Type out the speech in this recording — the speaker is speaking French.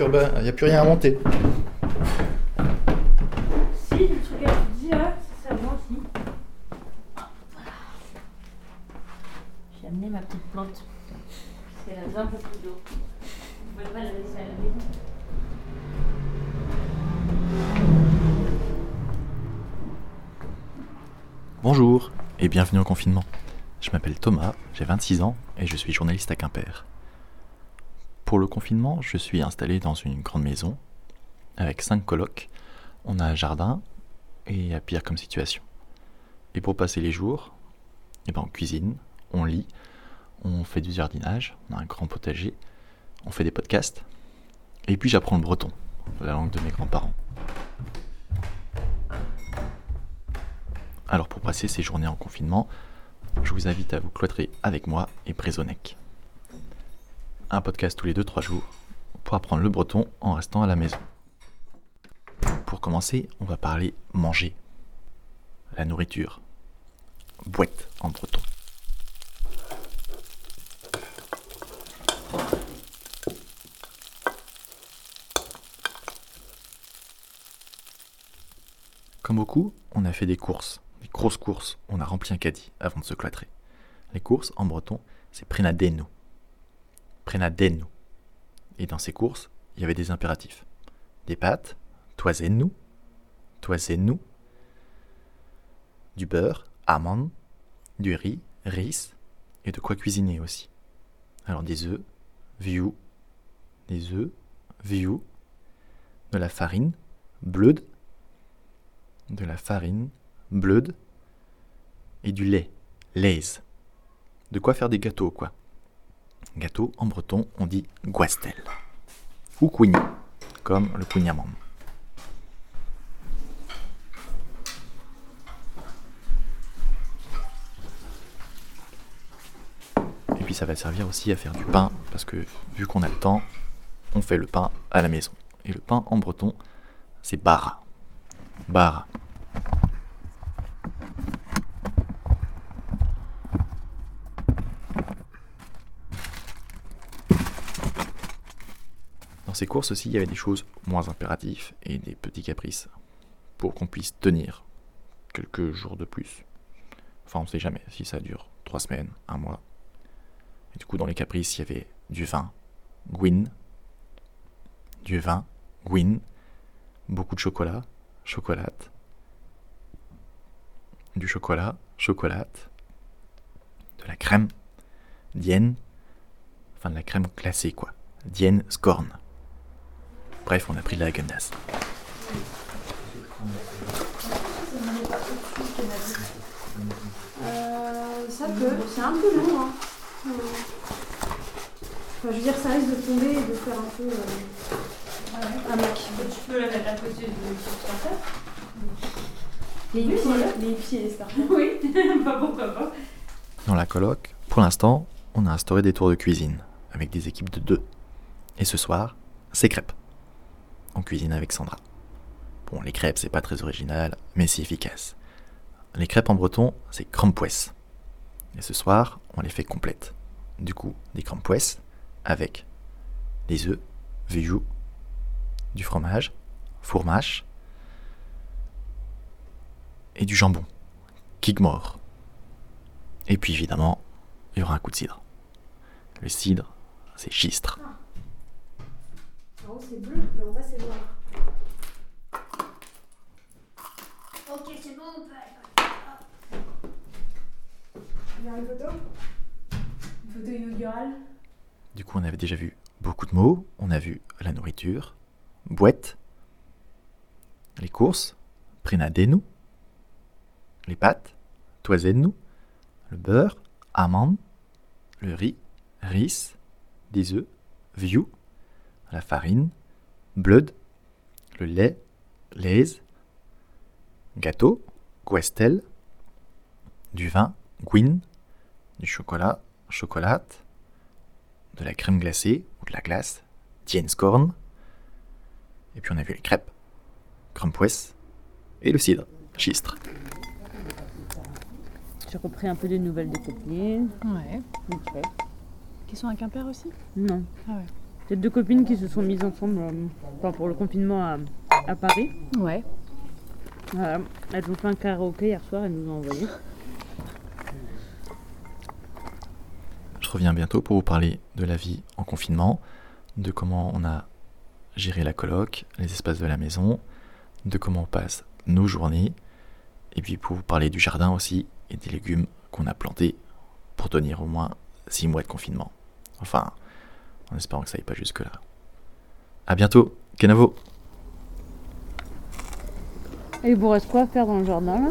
urbain, il n'y a plus rien à monter. Si, le truc à dis là, c'est ça moi aussi. J'ai amené ma petite plante. Parce qu'elle a besoin un peu plus d'eau. Vous pouvez pas la laisser à la maison. Bonjour et bienvenue au confinement. Je m'appelle Thomas, j'ai 26 ans et je suis journaliste à Quimper. Pour le confinement, je suis installé dans une grande maison avec 5 colocs. On a un jardin et à pire comme situation. Et pour passer les jours, eh ben on cuisine, on lit, on fait du jardinage, on a un grand potager, on fait des podcasts et puis j'apprends le breton, la langue de mes grands-parents. Alors pour passer ces journées en confinement, je vous invite à vous cloîtrer avec moi et Brézonec. Un podcast tous les 2-3 jours pour apprendre le breton en restant à la maison. Pour commencer, on va parler manger, la nourriture, boîte en breton. Comme beaucoup, on a fait des courses, des grosses courses. On a rempli un caddie avant de se cloîtrer. Les courses, en breton, c'est prenadeno. Et dans ces courses, il y avait des impératifs. Des pâtes, toisez-nous, toisez-nous. Du beurre, amandes, du riz, riz, et de quoi cuisiner aussi. Alors des œufs, viou, des œufs, viou, de la farine, bleude, de la farine, bleude, et du lait, laise. De quoi faire des gâteaux, quoi. Gâteau, en breton, on dit guastel. Ou quigny, comme le quignamam. Et puis ça va servir aussi à faire du pain, parce que vu qu'on a le temps, on fait le pain à la maison. Et le pain en breton, c'est bara. Bara. Ces courses aussi, il y avait des choses moins impératives et des petits caprices pour qu'on puisse tenir quelques jours de plus. Enfin, on ne sait jamais si ça dure trois semaines, un mois. Et du coup, dans les caprices, il y avait du vin, gwyn, du vin, gwyn, beaucoup de chocolat, chocolate, du chocolat, chocolate, de la crème, dienne, enfin de la crème glacée quoi, dienne scorn. Bref, on a pris de la Agendas. Euh, ça peut, c'est un peu long. Hein. Enfin, je veux dire, ça risque de tomber et de faire un peu euh, un mac. Tu peux la mettre à côté de ton starter Les hippies, les hippies et les. Oui, pas pourquoi pas. Dans la coloc, pour l'instant, on a instauré des tours de cuisine avec des équipes de deux. Et ce soir, c'est crêpes. On cuisine avec Sandra. Bon, les crêpes, c'est pas très original, mais c'est efficace. Les crêpes en breton, c'est crampouès. Et ce soir, on les fait complètes. Du coup, des crampouès avec des œufs, viou, du fromage, fourmache et du jambon, kigmore. Et puis évidemment, il y aura un coup de cidre. Le cidre, c'est gistre. C'est bleu, mais en bas, c'est noir. Ok, c'est bon, on peut aller. Il y a une photo Une photo inaugurale Du coup, on avait déjà vu beaucoup de mots. On a vu la nourriture, boîte, les courses, prenadez-nous, les pâtes, toisez-nous, le beurre, amandes, le riz, riz, des œufs, viou, la farine, bleude, le lait, laise, gâteau, guestel, du vin, gwyn, du chocolat, chocolate, de la crème glacée ou de la glace, Tienskorn. Et puis on a vu les crêpes, crumpwes et le cidre, chistre. J'ai repris un peu des nouvelles des copines. Ouais. Ok. Qui sont à Quimper aussi? Non. Ah ouais. C'est deux copines qui se sont mises ensemble euh, pour le confinement à, à Paris. Ouais. Voilà. Elles ont fait un karaoké hier soir et nous ont envoyé. Je reviens bientôt pour vous parler de la vie en confinement, de comment on a géré la coloc, les espaces de la maison, de comment on passe nos journées, et puis pour vous parler du jardin aussi et des légumes qu'on a plantés pour tenir au moins 6 mois de confinement. Enfin, en espérant que ça aille pas jusque-là. A bientôt, Kenavo Et il vous reste quoi à faire dans le jardin là